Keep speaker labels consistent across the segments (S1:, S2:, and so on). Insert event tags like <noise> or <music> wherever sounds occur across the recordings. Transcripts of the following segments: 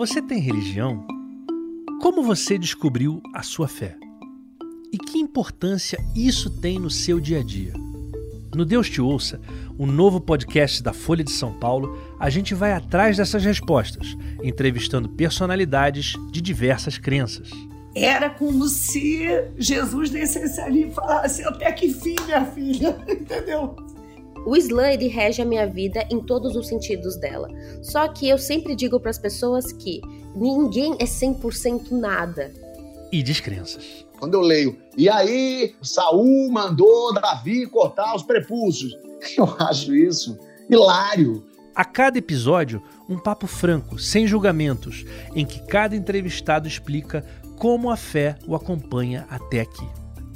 S1: Você tem religião? Como você descobriu a sua fé? E que importância isso tem no seu dia a dia? No Deus Te Ouça, um novo podcast da Folha de São Paulo, a gente vai atrás dessas respostas, entrevistando personalidades de diversas crenças.
S2: Era como se Jesus descesse ali e falasse: Até que fim, minha filha? <laughs> Entendeu?
S3: O Islã ele rege a minha vida em todos os sentidos dela. Só que eu sempre digo para as pessoas que ninguém é 100% nada.
S1: E descrenças.
S4: Quando eu leio, e aí Saul mandou Davi cortar os prepúcios. <laughs> Eu acho isso hilário.
S1: A cada episódio, um papo franco, sem julgamentos, em que cada entrevistado explica como a fé o acompanha até aqui.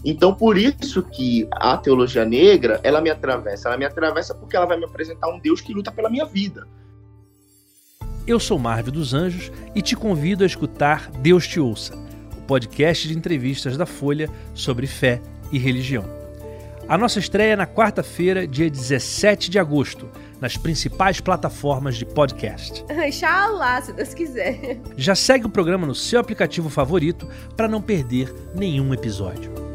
S5: Então, por isso que a teologia negra, ela me atravessa. Ela me atravessa porque ela vai me apresentar um Deus que luta pela minha vida.
S1: Eu sou Marvel dos Anjos e te convido a escutar Deus Te Ouça, o podcast de entrevistas da Folha sobre fé e religião. A nossa estreia é na quarta-feira, dia 17 de agosto, nas principais plataformas de podcast. <laughs>
S3: Inshallah, se Deus quiser.
S1: Já segue o programa no seu aplicativo favorito para não perder nenhum episódio.